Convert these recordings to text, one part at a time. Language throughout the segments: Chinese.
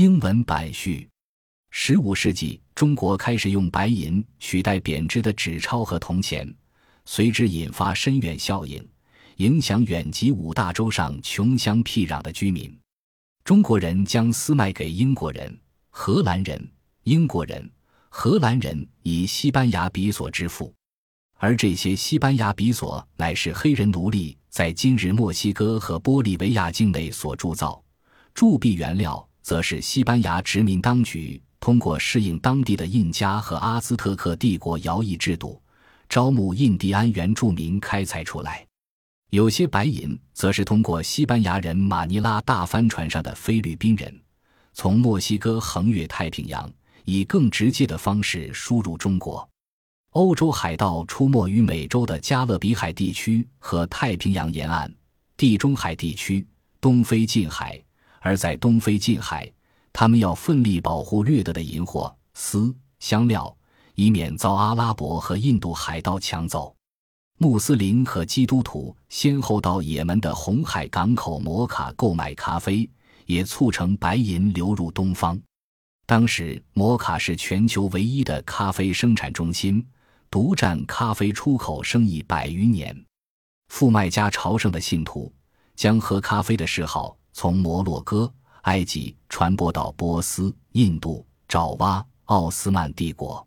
英文版序：十五世纪，中国开始用白银取代贬值的纸钞和铜钱，随之引发深远效应，影响远及五大洲上穷乡僻壤的居民。中国人将丝卖给英国人、荷兰人、英国人、荷兰人，以西班牙比索支付。而这些西班牙比索乃是黑人奴隶在今日墨西哥和玻利维亚境内所铸造，铸币原料则是西班牙殖民当局通过适应当地的印加和阿兹特克帝国徭役制度，招募印第安原住民开采出来。有些白银则是通过西班牙人马尼拉大帆船上的菲律宾人，从墨西哥横越太平洋，以更直接的方式输入中国。欧洲海盗出没于美洲的加勒比海地区和太平洋沿岸、地中海地区、东非近海，而在东非近海，他们要奋力保护掠得的银货、丝、香料，以免遭阿拉伯和印度海盗抢走。穆斯林和基督徒先后到也门的红海港口摩卡购买咖啡，也促成白银流入东方。当时，摩卡是全球唯一的咖啡生产中心。独占咖啡出口生意百余年，富麦加朝圣的信徒将喝咖啡的嗜好从摩洛哥、埃及传播到波斯、印度、爪哇、奥斯曼帝国。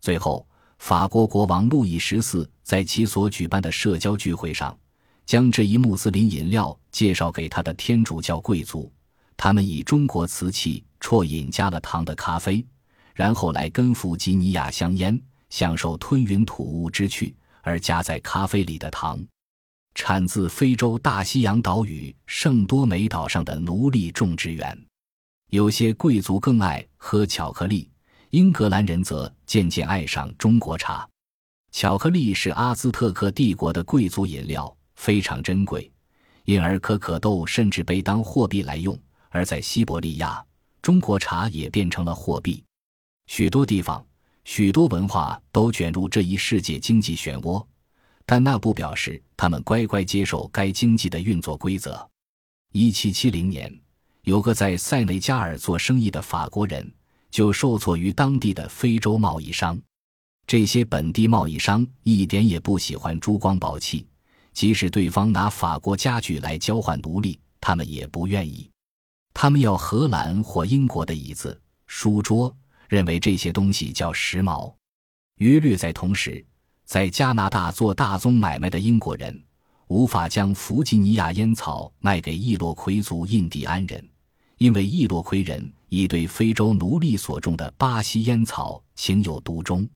最后，法国国王路易十四在其所举办的社交聚会上，将这一穆斯林饮料介绍给他的天主教贵族，他们以中国瓷器啜饮加了糖的咖啡，然后来跟弗吉尼亚香烟。享受吞云吐雾之趣，而加在咖啡里的糖，产自非洲大西洋岛屿圣多美岛上的奴隶种植园。有些贵族更爱喝巧克力，英格兰人则渐渐爱上中国茶。巧克力是阿兹特克帝国的贵族饮料，非常珍贵，因而可可豆甚至被当货币来用。而在西伯利亚，中国茶也变成了货币。许多地方。许多文化都卷入这一世界经济漩涡，但那不表示他们乖乖接受该经济的运作规则。一七七零年，有个在塞内加尔做生意的法国人就受挫于当地的非洲贸易商。这些本地贸易商一点也不喜欢珠光宝气，即使对方拿法国家具来交换奴隶，他们也不愿意。他们要荷兰或英国的椅子、书桌。认为这些东西叫时髦。约略在同时，在加拿大做大宗买卖的英国人无法将弗吉尼亚烟草卖给易洛魁族印第安人，因为易洛魁人已对非洲奴隶所种的巴西烟草情有独钟。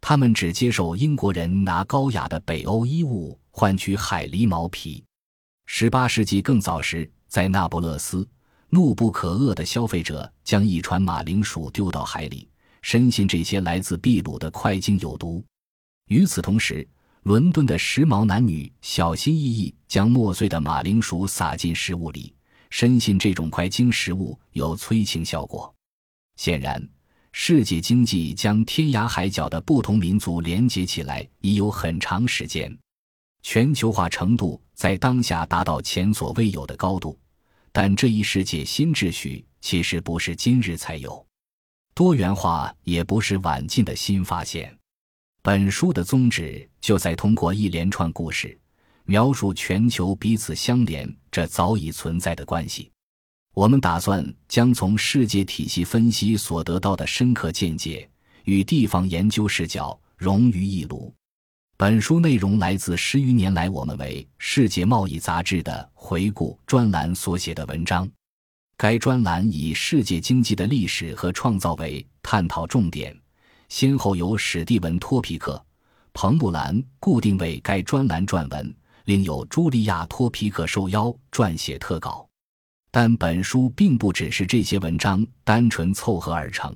他们只接受英国人拿高雅的北欧衣物换取海狸毛皮。十八世纪更早时，在那不勒斯。怒不可遏的消费者将一船马铃薯丢到海里，深信这些来自秘鲁的快精有毒。与此同时，伦敦的时髦男女小心翼翼将磨碎的马铃薯撒进食物里，深信这种快精食物有催情效果。显然，世界经济将天涯海角的不同民族连接起来已有很长时间，全球化程度在当下达到前所未有的高度。但这一世界新秩序其实不是今日才有，多元化也不是晚近的新发现。本书的宗旨就在通过一连串故事，描述全球彼此相连这早已存在的关系。我们打算将从世界体系分析所得到的深刻见解与地方研究视角融于一炉。本书内容来自十余年来我们为《世界贸易杂志》的回顾专栏所写的文章。该专栏以世界经济的历史和创造为探讨重点，先后由史蒂文·托皮克、彭布兰固定为该专栏撰文，另有茱莉亚·托皮克受邀撰写特稿。但本书并不只是这些文章单纯凑合而成，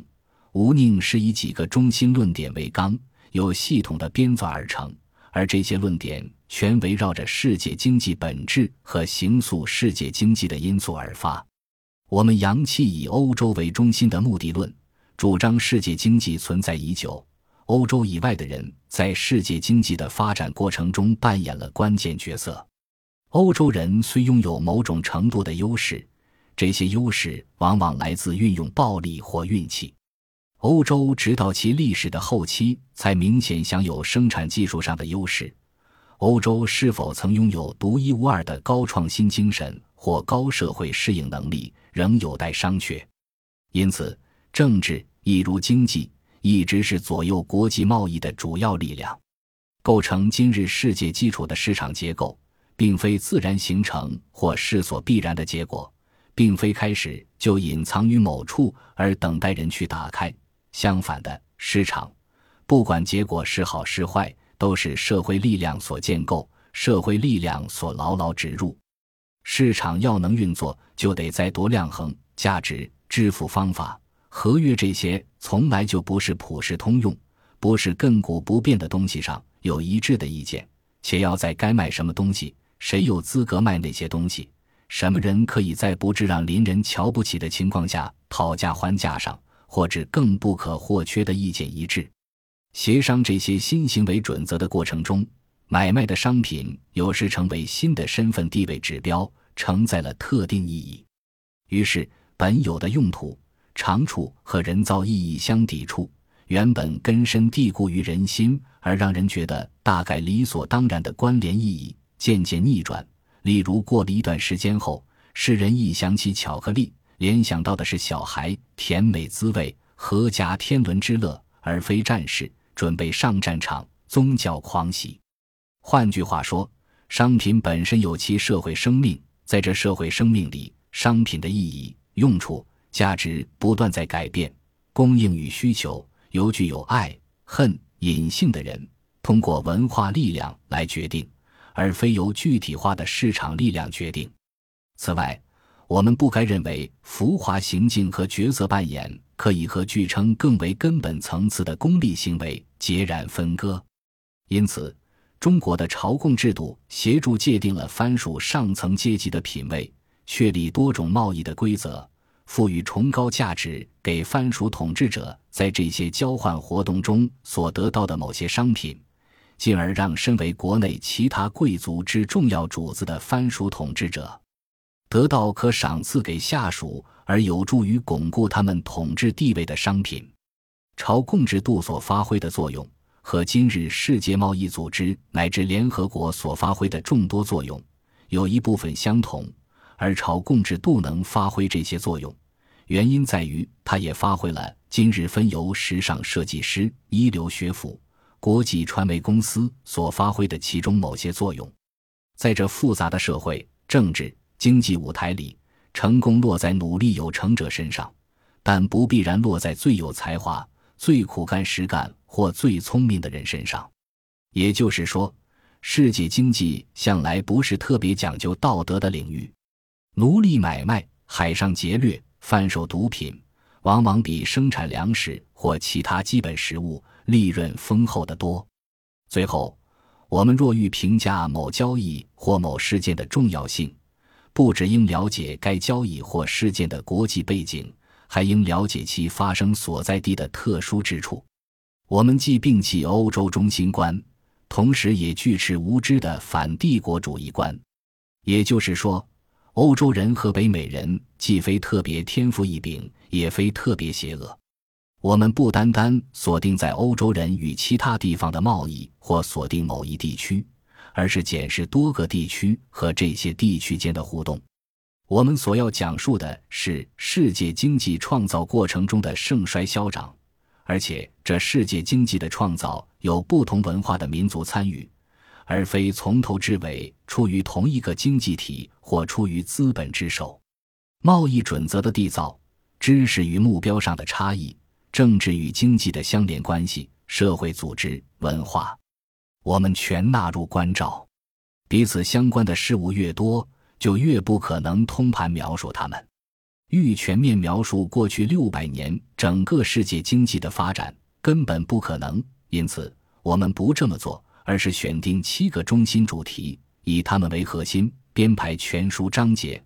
吴宁是以几个中心论点为纲。有系统的编纂而成，而这些论点全围绕着世界经济本质和形塑世界经济的因素而发。我们扬弃以欧洲为中心的目的论，主张世界经济存在已久，欧洲以外的人在世界经济的发展过程中扮演了关键角色。欧洲人虽拥有某种程度的优势，这些优势往往来自运用暴力或运气。欧洲直到其历史的后期才明显享有生产技术上的优势。欧洲是否曾拥有独一无二的高创新精神或高社会适应能力，仍有待商榷。因此，政治亦如经济，一直是左右国际贸易的主要力量。构成今日世界基础的市场结构，并非自然形成或势所必然的结果，并非开始就隐藏于某处而等待人去打开。相反的，市场，不管结果是好是坏。都是社会力量所建构，社会力量所牢牢植入。市场要能运作，就得在多量衡、价值、支付方法、合约这些从来就不是普世通用、不是亘古不变的东西上有一致的意见，且要在该卖什么东西、谁有资格卖那些东西、什么人可以在不致让邻人瞧不起的情况下讨价还价上，或者更不可或缺的意见一致。协商这些新行为准则的过程中，买卖的商品有时成为新的身份地位指标，承载了特定意义。于是，本有的用途、长处和人造意义相抵触，原本根深蒂固于人心而让人觉得大概理所当然的关联意义，渐渐逆转。例如，过了一段时间后，世人一想起巧克力，联想到的是小孩甜美滋味、阖家天伦之乐，而非战士。准备上战场，宗教狂喜。换句话说，商品本身有其社会生命，在这社会生命里，商品的意义、用处、价值不断在改变。供应与需求由具有爱、恨、隐性的人通过文化力量来决定，而非由具体化的市场力量决定。此外，我们不该认为浮华行径和角色扮演可以和据称更为根本层次的功利行为截然分割。因此，中国的朝贡制度协助界定了藩属上层阶级的品位，确立多种贸易的规则，赋予崇高价值给藩属统治者在这些交换活动中所得到的某些商品，进而让身为国内其他贵族之重要主子的藩属统治者。得到可赏赐给下属而有助于巩固他们统治地位的商品，朝贡制度所发挥的作用和今日世界贸易组织乃至联合国所发挥的众多作用有一部分相同，而朝贡制度能发挥这些作用，原因在于它也发挥了今日分由时尚设计师、一流学府、国际传媒公司所发挥的其中某些作用，在这复杂的社会政治。经济舞台里，成功落在努力有成者身上，但不必然落在最有才华、最苦干实干或最聪明的人身上。也就是说，世界经济向来不是特别讲究道德的领域。奴隶买卖、海上劫掠、贩售毒品，往往比生产粮食或其他基本食物利润丰厚得多。最后，我们若欲评价某交易或某事件的重要性，不只应了解该交易或事件的国际背景，还应了解其发生所在地的特殊之处。我们既摒弃欧洲中心观，同时也拒斥无知的反帝国主义观。也就是说，欧洲人和北美人既非特别天赋异禀，也非特别邪恶。我们不单单锁定在欧洲人与其他地方的贸易，或锁定某一地区。而是检视多个地区和这些地区间的互动。我们所要讲述的是世界经济创造过程中的盛衰消长，而且这世界经济的创造有不同文化的民族参与，而非从头至尾出于同一个经济体或出于资本之手。贸易准则的缔造、知识与目标上的差异、政治与经济的相连关系、社会组织、文化。我们全纳入关照，彼此相关的事物越多，就越不可能通盘描述它们。欲全面描述过去六百年整个世界经济的发展，根本不可能。因此，我们不这么做，而是选定七个中心主题，以它们为核心，编排全书章节。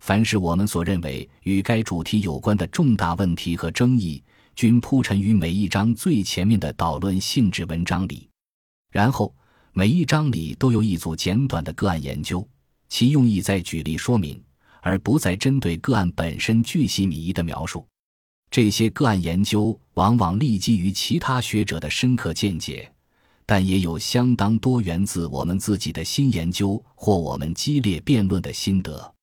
凡是我们所认为与该主题有关的重大问题和争议，均铺陈于每一章最前面的导论性质文章里。然后，每一章里都有一组简短的个案研究，其用意在举例说明，而不再针对个案本身巨细靡遗的描述。这些个案研究往往立基于其他学者的深刻见解，但也有相当多源自我们自己的新研究或我们激烈辩论的心得。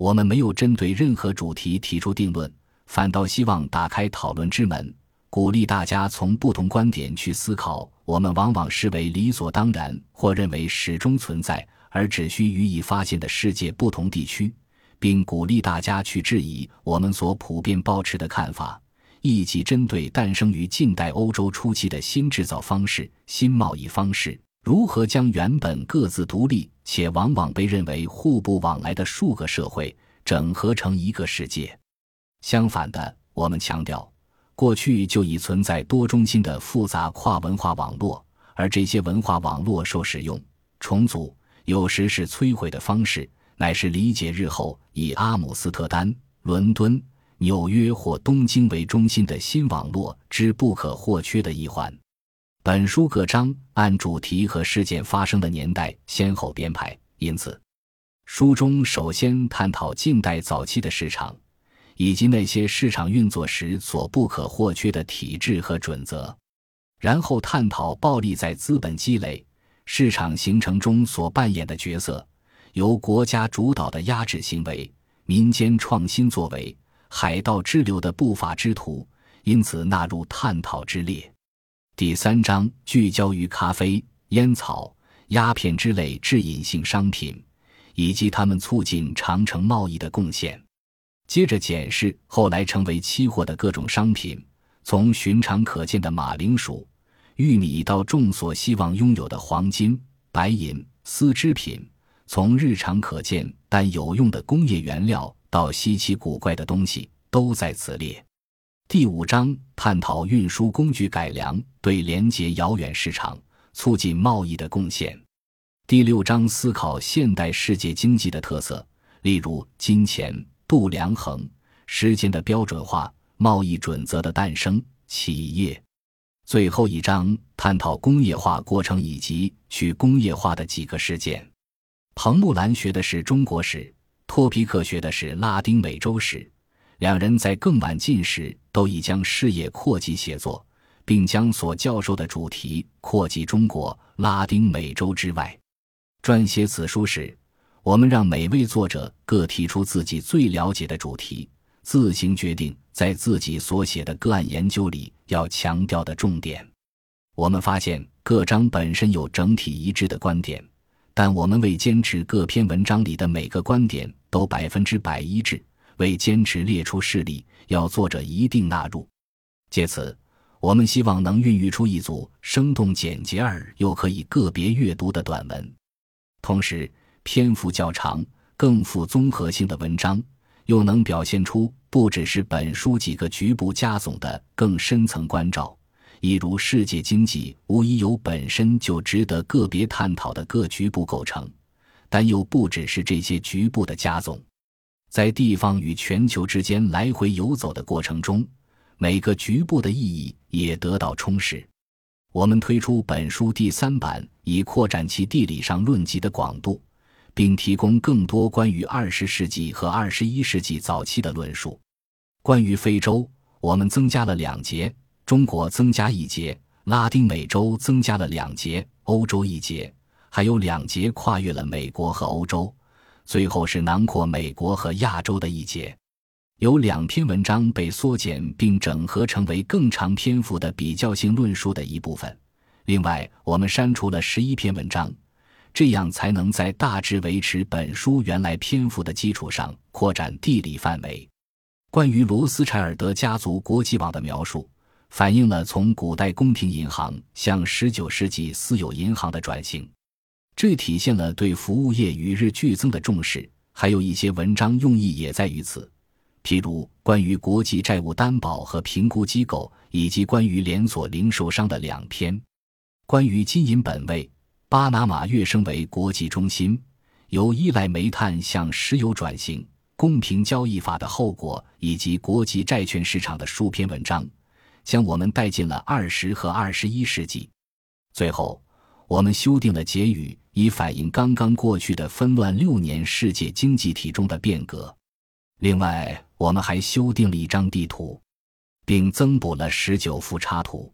我们没有针对任何主题提出定论，反倒希望打开讨论之门，鼓励大家从不同观点去思考。我们往往视为理所当然或认为始终存在而只需予以发现的世界不同地区。并鼓励大家去质疑我们所普遍抱持的看法，以及针对诞生于近代欧洲初期的新制造方式、新贸易方式，如何将原本各自独立且往往被认为互不往来的数个社会整合成一个世界。相反的，我们强调，过去就已存在多中心的复杂跨文化网络，而这些文化网络受使用、重组，有时是摧毁的方式。乃是理解日后以阿姆斯特丹、伦敦、纽约或东京为中心的新网络之不可或缺的一环。本书各章按主题和事件发生的年代先后编排，因此，书中首先探讨近代早期的市场，以及那些市场运作时所不可或缺的体制和准则，然后探讨暴力在资本积累、市场形成中所扮演的角色。由国家主导的压制行为、民间创新作为、海盗支流的不法之徒，因此纳入探讨之列。第三章聚焦于咖啡、烟草、鸦片之类致瘾性商品，以及他们促进长城贸易的贡献。接着检视后来成为期货的各种商品，从寻常可见的马铃薯、玉米到众所希望拥有的黄金、白银、丝织品。从日常可见但有用的工业原料到稀奇古怪的东西，都在此列。第五章探讨运输工具改良对连接遥远市场、促进贸易的贡献。第六章思考现代世界经济的特色，例如金钱、度量衡、时间的标准化、贸易准则的诞生、企业。最后一章探讨工业化过程以及去工业化的几个事件。彭木兰学的是中国史，托皮克学的是拉丁美洲史。两人在更晚近时都已将视野扩及写作，并将所教授的主题扩及中国、拉丁美洲之外。撰写此书时，我们让每位作者各提出自己最了解的主题，自行决定在自己所写的个案研究里要强调的重点。我们发现各章本身有整体一致的观点。但我们为坚持各篇文章里的每个观点都百分之百一致，为坚持列出事例，要作者一定纳入。借此，我们希望能孕育出一组生动简洁而又可以个别阅读的短文，同时篇幅较长、更富综合性的文章，又能表现出不只是本书几个局部加总的更深层关照。一如世界经济无疑有本身就值得个别探讨的各局部构成，但又不只是这些局部的加总。在地方与全球之间来回游走的过程中，每个局部的意义也得到充实。我们推出本书第三版，以扩展其地理上论及的广度，并提供更多关于二十世纪和二十一世纪早期的论述。关于非洲，我们增加了两节。中国增加一节，拉丁美洲增加了两节，欧洲一节，还有两节跨越了美国和欧洲，最后是囊括美国和亚洲的一节。有两篇文章被缩减并整合成为更长篇幅的比较性论述的一部分。另外，我们删除了十一篇文章，这样才能在大致维持本书原来篇幅的基础上扩展地理范围。关于罗斯柴尔德家族国际网的描述。反映了从古代宫廷银行向十九世纪私有银行的转型，这体现了对服务业与日俱增的重视。还有一些文章用意也在于此，譬如关于国际债务担保和评估机构，以及关于连锁零售商的两篇。关于金银本位，巴拿马跃升为国际中心，由依赖煤炭向石油转型，公平交易法的后果，以及国际债券市场的数篇文章。将我们带进了二十和二十一世纪。最后，我们修订了结语，以反映刚刚过去的纷乱六年世界经济体中的变革。另外，我们还修订了一张地图，并增补了十九幅插图。